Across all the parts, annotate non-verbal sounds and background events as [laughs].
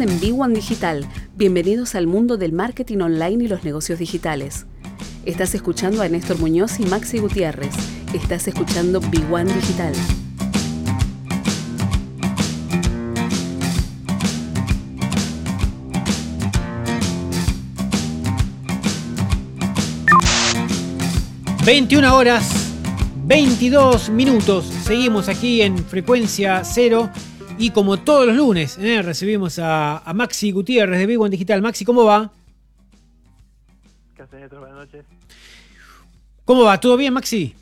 En B1 Digital. Bienvenidos al mundo del marketing online y los negocios digitales. Estás escuchando a Néstor Muñoz y Maxi Gutiérrez. Estás escuchando B1 Digital. ...21 horas... ...22 minutos... ...seguimos aquí en frecuencia cero... Y como todos los lunes, ¿eh? recibimos a, Maxi Gutiérrez de Big One Digital. Maxi, ¿cómo va? ¿Qué haces, Buenas noches. ¿Cómo va? ¿Todo bien, Maxi?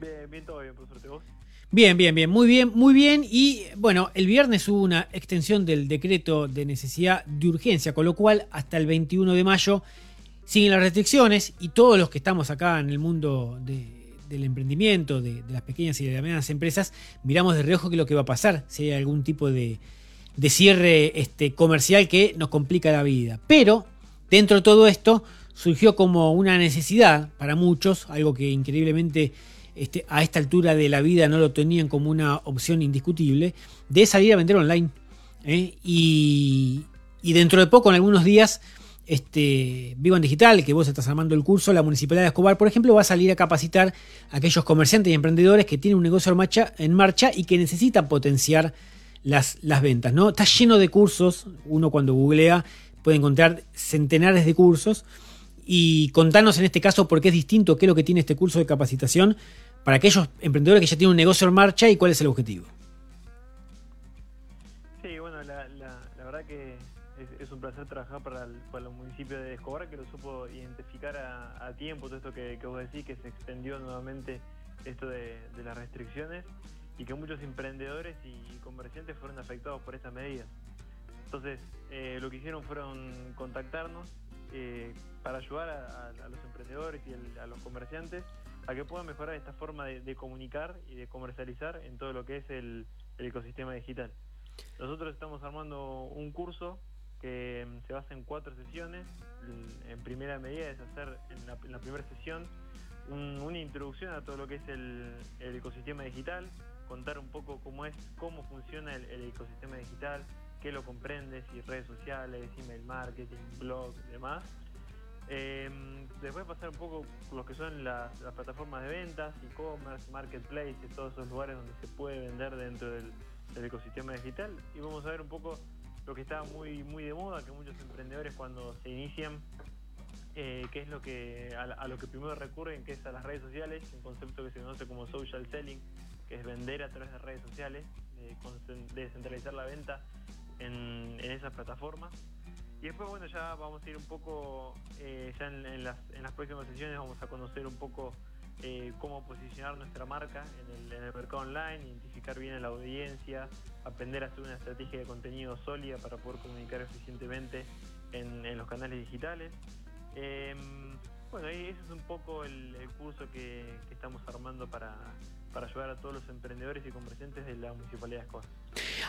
Bien, bien, todo bien, por suerte. ¿Vos? Bien, bien, bien, muy bien, muy bien. Y bueno, el viernes hubo una extensión del decreto de necesidad de urgencia, con lo cual hasta el 21 de mayo siguen las restricciones y todos los que estamos acá en el mundo de del emprendimiento, de, las pequeñas y de las medianas empresas, miramos de reojo qué es lo que va a pasar, si hay algún tipo de, cierre este, comercial que nos complica la vida. Pero dentro de todo esto surgió como una necesidad para muchos, algo que increíblemente este, a esta altura de la vida no lo tenían como una opción indiscutible, de salir a vender online. ¿eh? Y, y dentro de poco, en algunos días, este, Vivo en Digital, que vos estás armando el curso, la Municipalidad de Escobar, por ejemplo, va a salir a capacitar a aquellos comerciantes y emprendedores que tienen un negocio en marcha, y que necesitan potenciar las, las ventas. ¿no? Está lleno de cursos, uno cuando googlea puede encontrar centenares de cursos. Y contanos en este caso por qué es distinto, qué es lo que tiene este curso de capacitación para aquellos emprendedores que ya tienen un negocio en marcha y cuál es el objetivo. Es un placer trabajar para, el, para los municipios de Escobar, que lo supo identificar a, tiempo, todo esto que, vos decís, que se extendió nuevamente esto de, las restricciones y que muchos emprendedores y comerciantes fueron afectados por estas medidas. Entonces, eh, lo que hicieron fueron contactarnos eh, para ayudar a, los emprendedores y a los comerciantes a que puedan mejorar esta forma de, comunicar y de comercializar en todo lo que es el ecosistema digital. Nosotros estamos armando un curso que mm, se basa en cuatro sesiones. En primera medida es hacer en la, primera sesión una introducción a todo lo que es el, ecosistema digital, contar un poco cómo es, cómo funciona el, ecosistema digital, qué lo comprende, si redes sociales, email marketing, blog, demás. Em, después pasar un poco lo que son las, plataformas de ventas, e-commerce, marketplace, todos esos lugares donde se puede vender dentro del ecosistema digital. Y vamos a ver un poco lo que está muy, muy de moda, que muchos emprendedores cuando se inician, eh, que es lo que a, lo que primero recurren, que es a las redes sociales, un concepto que se conoce como social selling, que es vender a través de redes sociales, de descentralizar la venta en, esas plataformas. Y después, bueno, ya vamos a ir un poco, eh, ya en, las, en las próximas sesiones vamos a conocer un poco eh, cómo posicionar nuestra marca en el, mercado online, identificar bien a la audiencia, aprender a hacer una estrategia de contenido sólida para poder comunicar eficientemente en, los canales digitales. Em, bueno, ese es un poco el, curso que, estamos armando para, ayudar a todos los emprendedores y comerciantes de la Municipalidad de Escobar.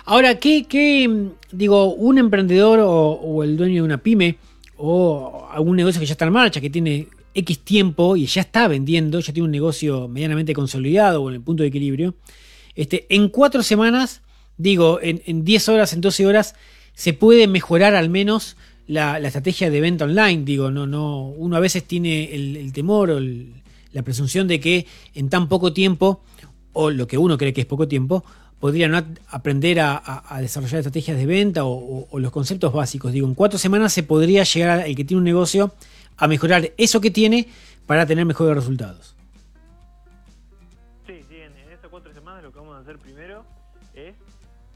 Ahora, ¿qué, digo, un emprendedor o, o, el dueño de una pyme o algún negocio que ya está en marcha, que tiene X tiempo y ya está vendiendo, ya tiene un negocio medianamente consolidado o en el punto de equilibrio, este, en cuatro semanas, digo, en, 10 horas, en 12 horas, se puede mejorar al menos la, estrategia de venta online. Digo, no, no, uno a veces tiene el, temor o la presunción de que en tan poco tiempo, o lo que uno cree que es poco tiempo, podría no aprender a, desarrollar estrategias de venta o, o, los conceptos básicos. Digo, en cuatro semanas se podría llegar al que tiene un negocio a mejorar eso que tiene para tener mejores resultados. Sí, sí, en, estas cuatro semanas lo que vamos a hacer primero es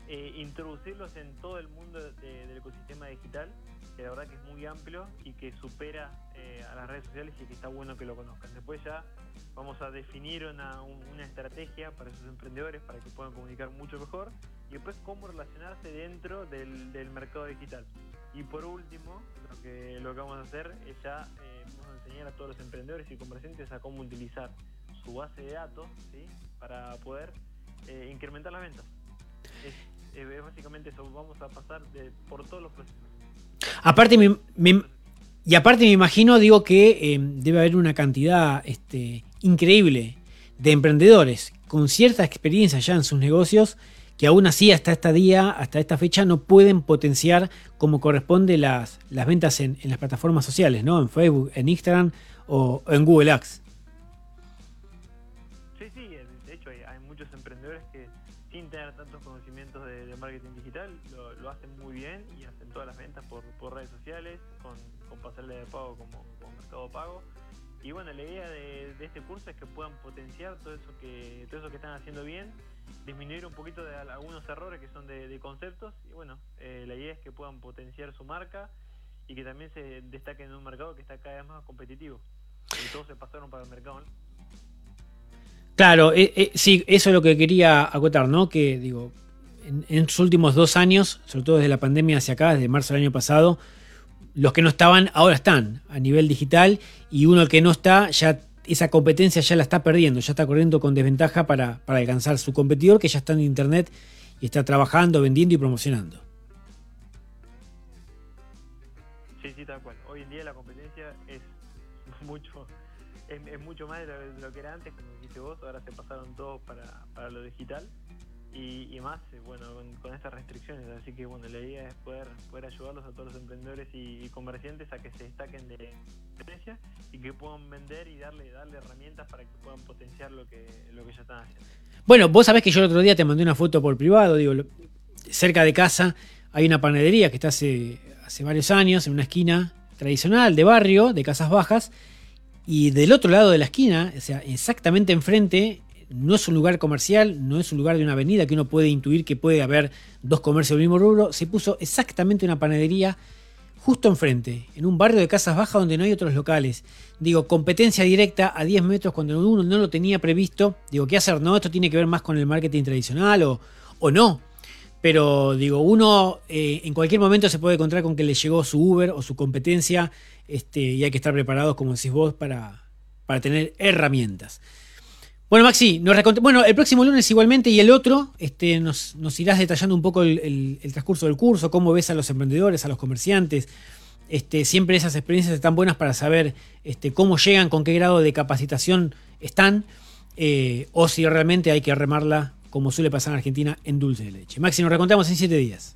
eh, introducirlos en todo el mundo del ecosistema digital, que la verdad que es muy amplio y que supera eh, a las redes sociales y que está bueno que lo conozcan. Después ya vamos a definir una, estrategia para esos emprendedores para que puedan comunicar mucho mejor y después cómo relacionarse dentro del mercado digital. Y por último, lo que, lo que vamos a hacer es ya eh, enseñar a todos los emprendedores y comerciantes a cómo utilizar su base de datos para poder eh, incrementar las ventas. Es, básicamente eso, vamos a pasar por todos los procesos. Aparte, y aparte me imagino, digo que eh, debe haber una cantidad este, increíble de emprendedores con cierta experiencia ya en sus negocios que aún así hasta este día, hasta esta fecha, no pueden potenciar como corresponde las, las ventas en, las plataformas sociales, ¿no? En Facebook, en Instagram o en Google Ads. Sí, sí, de hecho hay, muchos emprendedores que sin tener tantos conocimientos de, marketing digital lo, hacen muy bien y hacen todas las ventas por, redes sociales, con, con pasarle de pago como, como Mercado Pago y bueno, la idea de, este curso es que puedan potenciar todo eso que, todo eso que están haciendo bien, disminuir un poquito de algunos errores que son de, conceptos y bueno, eh, la idea es que puedan potenciar su marca y que también se destaquen en un mercado que está cada vez más competitivo. Y todos se pasaron para el mercado. Claro, eh, eh, sí, eso es lo que quería acotar, ¿no? Que digo, en, en los últimos dos años, sobre todo desde la pandemia hacia acá, desde marzo del año pasado, los que no estaban ahora están a nivel digital y uno que no está ya esa competencia ya la está perdiendo, ya está corriendo con desventaja para, alcanzar su competidor que ya está en internet y está trabajando, vendiendo y promocionando. Sí, sí, tal cual. Hoy en día la competencia es [laughs] mucho, es, mucho más de lo, que era antes, como dijiste vos, ahora se pasaron todos para, para lo digital y, más, eh, bueno, con, estas restricciones. Así que, bueno, la idea es poder, poder ayudarlos a todos los emprendedores y, comerciantes a que se destaquen de competencia y que puedan vender y darle, darle herramientas para que puedan potenciar lo que, lo que ya están haciendo. Bueno, vos sabés que yo el otro día te mandé una foto por privado, digo, cerca de casa hay una panadería que está hace, hace varios años en una esquina tradicional de barrio, de casas bajas, y del otro lado de la esquina, o sea, exactamente enfrente, no es un lugar comercial, no es un lugar de una avenida que uno puede intuir que puede haber dos comercios del mismo rubro. Se puso exactamente una panadería justo enfrente, en un barrio de casas bajas donde no hay otros locales. Digo, competencia directa a 10 metros cuando uno no lo tenía previsto. Digo, ¿qué hacer? No, esto tiene que ver más con el marketing tradicional o, no. Pero digo, uno eh, en cualquier momento se puede encontrar con que le llegó su Uber o su competencia este, y hay que estar preparados, como decís vos, para, para tener herramientas. Bueno, Maxi, nos bueno, el próximo lunes igualmente y el otro este, nos, irás detallando un poco el, transcurso del curso, cómo ves a los emprendedores, a los comerciantes. Este, siempre esas experiencias están buenas para saber este, cómo llegan, con qué grado de capacitación están, eh, o si realmente hay que remarla, como suele pasar en Argentina, en dulce de leche. Maxi, nos recontamos en siete días.